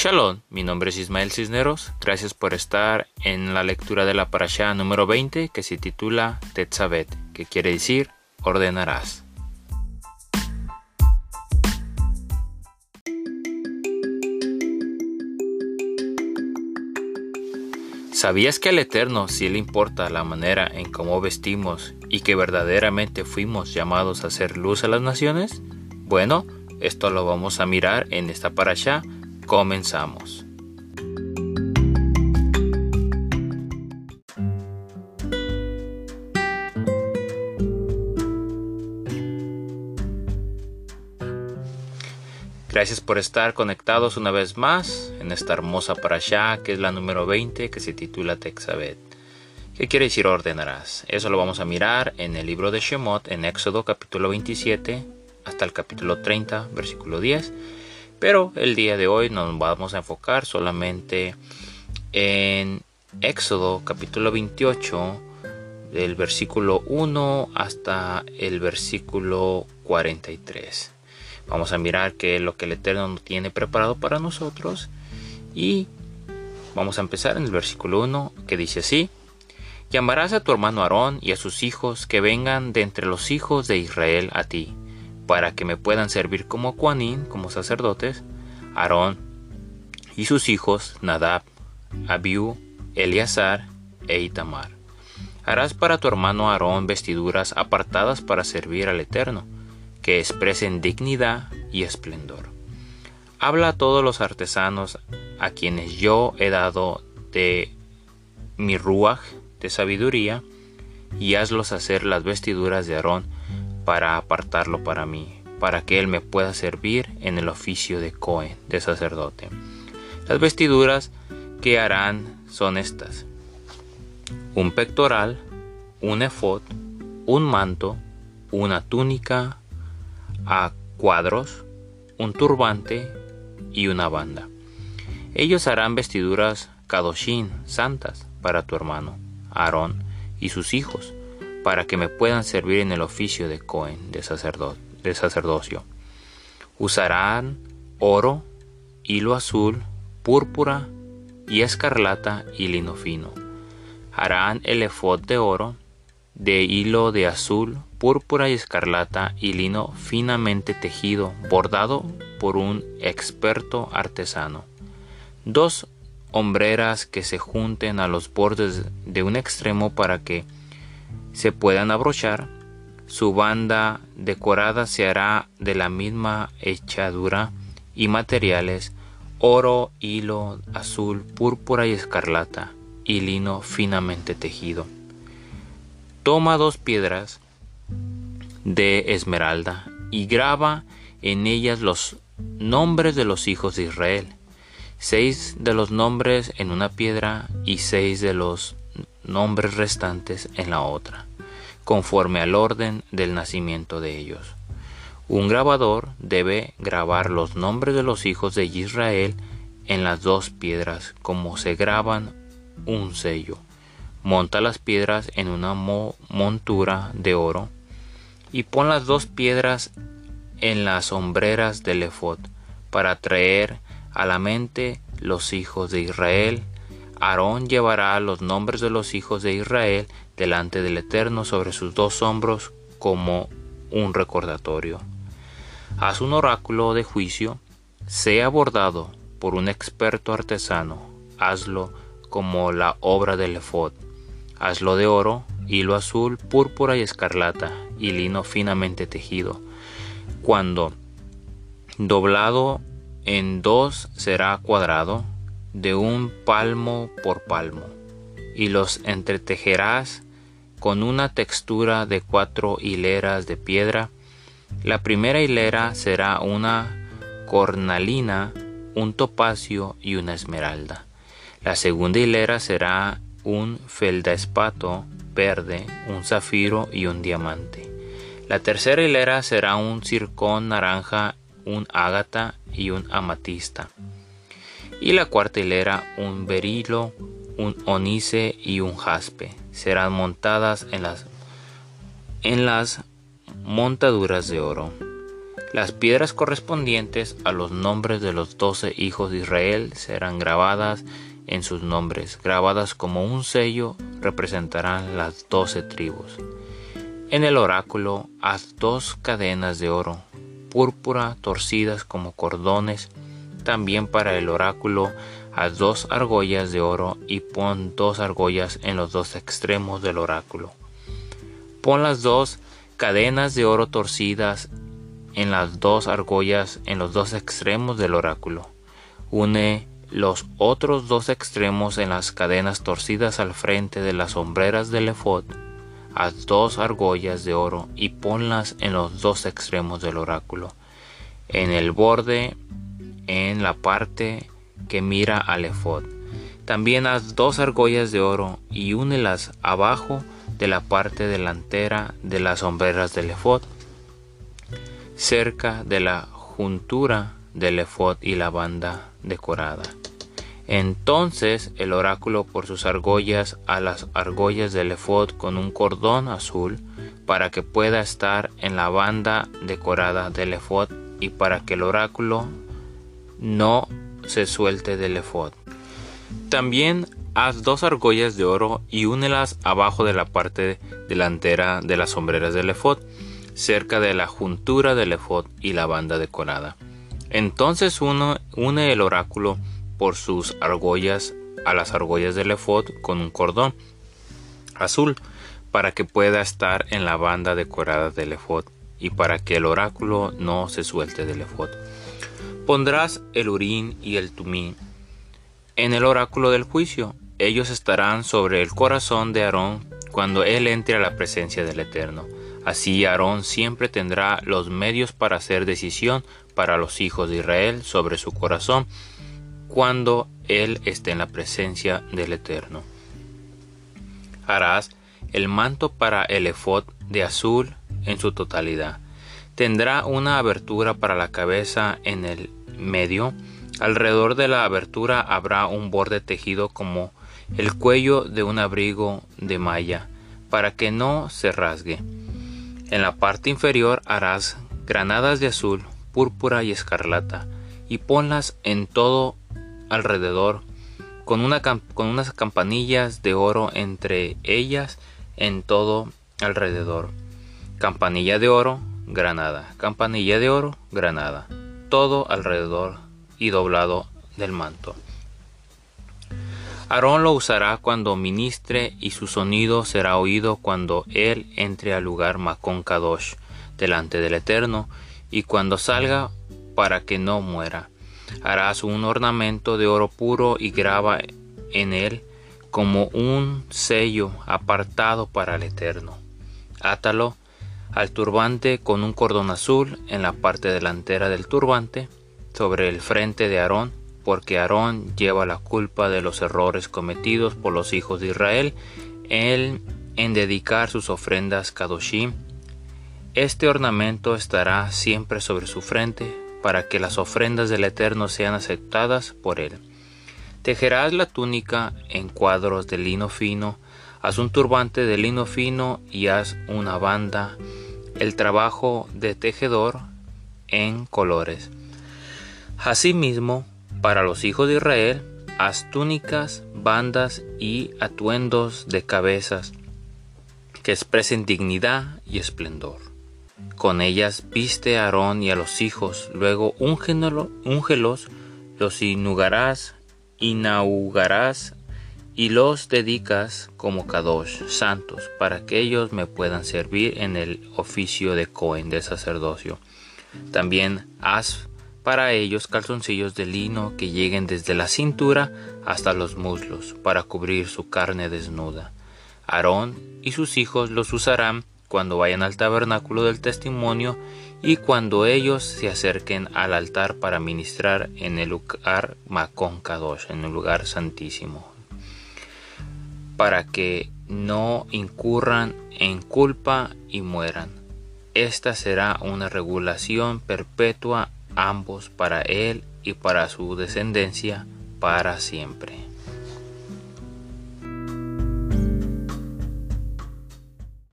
Shalom, mi nombre es Ismael Cisneros. Gracias por estar en la lectura de la parashá número 20 que se titula Tetzabet, que quiere decir ordenarás. ¿Sabías que al Eterno sí le importa la manera en cómo vestimos y que verdaderamente fuimos llamados a hacer luz a las naciones? Bueno, esto lo vamos a mirar en esta parasha. Comenzamos. Gracias por estar conectados una vez más en esta hermosa parasha que es la número 20 que se titula Texabet. ¿Qué quiere decir ordenarás? Eso lo vamos a mirar en el libro de Shemot en Éxodo capítulo 27 hasta el capítulo 30 versículo 10. Pero el día de hoy nos vamos a enfocar solamente en Éxodo capítulo 28 del versículo 1 hasta el versículo 43. Vamos a mirar qué es lo que el Eterno tiene preparado para nosotros. Y vamos a empezar en el versículo 1 que dice así. Llamarás a tu hermano Aarón y a sus hijos que vengan de entre los hijos de Israel a ti, para que me puedan servir como Juanín, como sacerdotes, Aarón y sus hijos Nadab, Abiú, Eleazar e Itamar. Harás para tu hermano Aarón vestiduras apartadas para servir al Eterno que expresen dignidad y esplendor. Habla a todos los artesanos a quienes yo he dado de mi ruaj de sabiduría y hazlos hacer las vestiduras de Aarón para apartarlo para mí, para que él me pueda servir en el oficio de Cohen, de sacerdote. Las vestiduras que harán son estas: un pectoral, un efod, un manto, una túnica, a cuadros, un turbante y una banda. Ellos harán vestiduras kadoshin, santas, para tu hermano, Aarón y sus hijos, para que me puedan servir en el oficio de Cohen, de, sacerdocio. Usarán oro, hilo azul, púrpura y escarlata y lino fino. Harán el efod de oro, de hilo de azul, púrpura y escarlata y lino finamente tejido, bordado por un experto artesano. Dos hombreras que se junten a los bordes de un extremo para que se puedan abrochar. Su banda decorada se hará de la misma hechadura y materiales, oro, hilo azul, púrpura y escarlata, y lino finamente tejido. Toma dos piedras, de esmeralda y graba en ellas los nombres de los hijos de Israel, seis de los nombres en una piedra y seis de los nombres restantes en la otra, conforme al orden del nacimiento de ellos. Un grabador debe grabar los nombres de los hijos de Israel en las dos piedras como se graban un sello. Monta las piedras en una montura de oro y pon las dos piedras en las sombreras del efod para traer a la mente los hijos de Israel. Aarón llevará los nombres de los hijos de Israel delante del Eterno sobre sus dos hombros como un recordatorio. Haz un oráculo de juicio, sea bordado por un experto artesano, hazlo como la obra del efod, hazlo de oro, hilo azul, púrpura y escarlata, y lino finamente tejido. Cuando doblado en dos será cuadrado, de un palmo por palmo, y los entretejerás con una textura de cuatro hileras de piedra. La primera hilera será una cornalina, un topacio y una esmeralda. La segunda hilera será un feldespato, verde, un zafiro y un diamante. La tercera hilera será un circón naranja, un ágata y un amatista. Y la cuarta hilera un berilo, un onice y un jaspe. Serán montadas en las, en las montaduras de oro. Las piedras correspondientes a los nombres de los doce hijos de Israel serán grabadas en sus nombres, grabadas como un sello, representarán las doce tribus. En el oráculo haz dos cadenas de oro, púrpura torcidas como cordones, también para el oráculo haz dos argollas de oro y pon dos argollas en los dos extremos del oráculo. Pon las dos cadenas de oro torcidas en las dos argollas en los dos extremos del oráculo. Une los otros dos extremos en las cadenas torcidas al frente de las sombreras del efod haz dos argollas de oro y ponlas en los dos extremos del oráculo, en el borde, en la parte que mira al efod. También haz dos argollas de oro y únelas abajo de la parte delantera de las sombreras del efod, cerca de la juntura del efod y la banda decorada. Entonces el oráculo por sus argollas a las argollas del efod con un cordón azul para que pueda estar en la banda decorada del efod y para que el oráculo no se suelte del efod. También haz dos argollas de oro y únelas abajo de la parte delantera de las sombreras del efod, cerca de la juntura del efod y la banda decorada. Entonces uno une el oráculo por sus argollas a las argollas del efod con un cordón azul para que pueda estar en la banda decorada del efod y para que el oráculo no se suelte del efod. Pondrás el urín y el tumín en el oráculo del juicio. Ellos estarán sobre el corazón de Aarón cuando él entre a la presencia del Eterno. Así Aarón siempre tendrá los medios para hacer decisión para los hijos de Israel sobre su corazón cuando Él esté en la presencia del Eterno. Harás el manto para el efod de azul en su totalidad. Tendrá una abertura para la cabeza en el medio. Alrededor de la abertura habrá un borde tejido como el cuello de un abrigo de malla, para que no se rasgue. En la parte inferior harás granadas de azul, púrpura y escarlata, y ponlas en todo alrededor, con, una, con unas campanillas de oro entre ellas en todo alrededor. Campanilla de oro, granada. Campanilla de oro, granada. Todo alrededor y doblado del manto. Aarón lo usará cuando ministre y su sonido será oído cuando él entre al lugar Macón Kadosh delante del Eterno y cuando salga para que no muera. Harás un ornamento de oro puro y graba en él como un sello apartado para el Eterno. Átalo al turbante con un cordón azul en la parte delantera del turbante, sobre el frente de Aarón, porque Aarón lleva la culpa de los errores cometidos por los hijos de Israel en, en dedicar sus ofrendas Kadoshim. Este ornamento estará siempre sobre su frente para que las ofrendas del Eterno sean aceptadas por él. Tejerás la túnica en cuadros de lino fino, haz un turbante de lino fino y haz una banda, el trabajo de tejedor en colores. Asimismo, para los hijos de Israel, haz túnicas, bandas y atuendos de cabezas que expresen dignidad y esplendor. Con ellas viste a Aarón y a los hijos, luego úngelos, los inugarás, inaugarás y los dedicas como Kadosh, santos, para que ellos me puedan servir en el oficio de Cohen, de sacerdocio. También haz para ellos calzoncillos de lino que lleguen desde la cintura hasta los muslos, para cubrir su carne desnuda. Aarón y sus hijos los usarán cuando vayan al tabernáculo del testimonio y cuando ellos se acerquen al altar para ministrar en el lugar Macón Kadosh, en el lugar santísimo, para que no incurran en culpa y mueran. Esta será una regulación perpetua ambos para él y para su descendencia para siempre.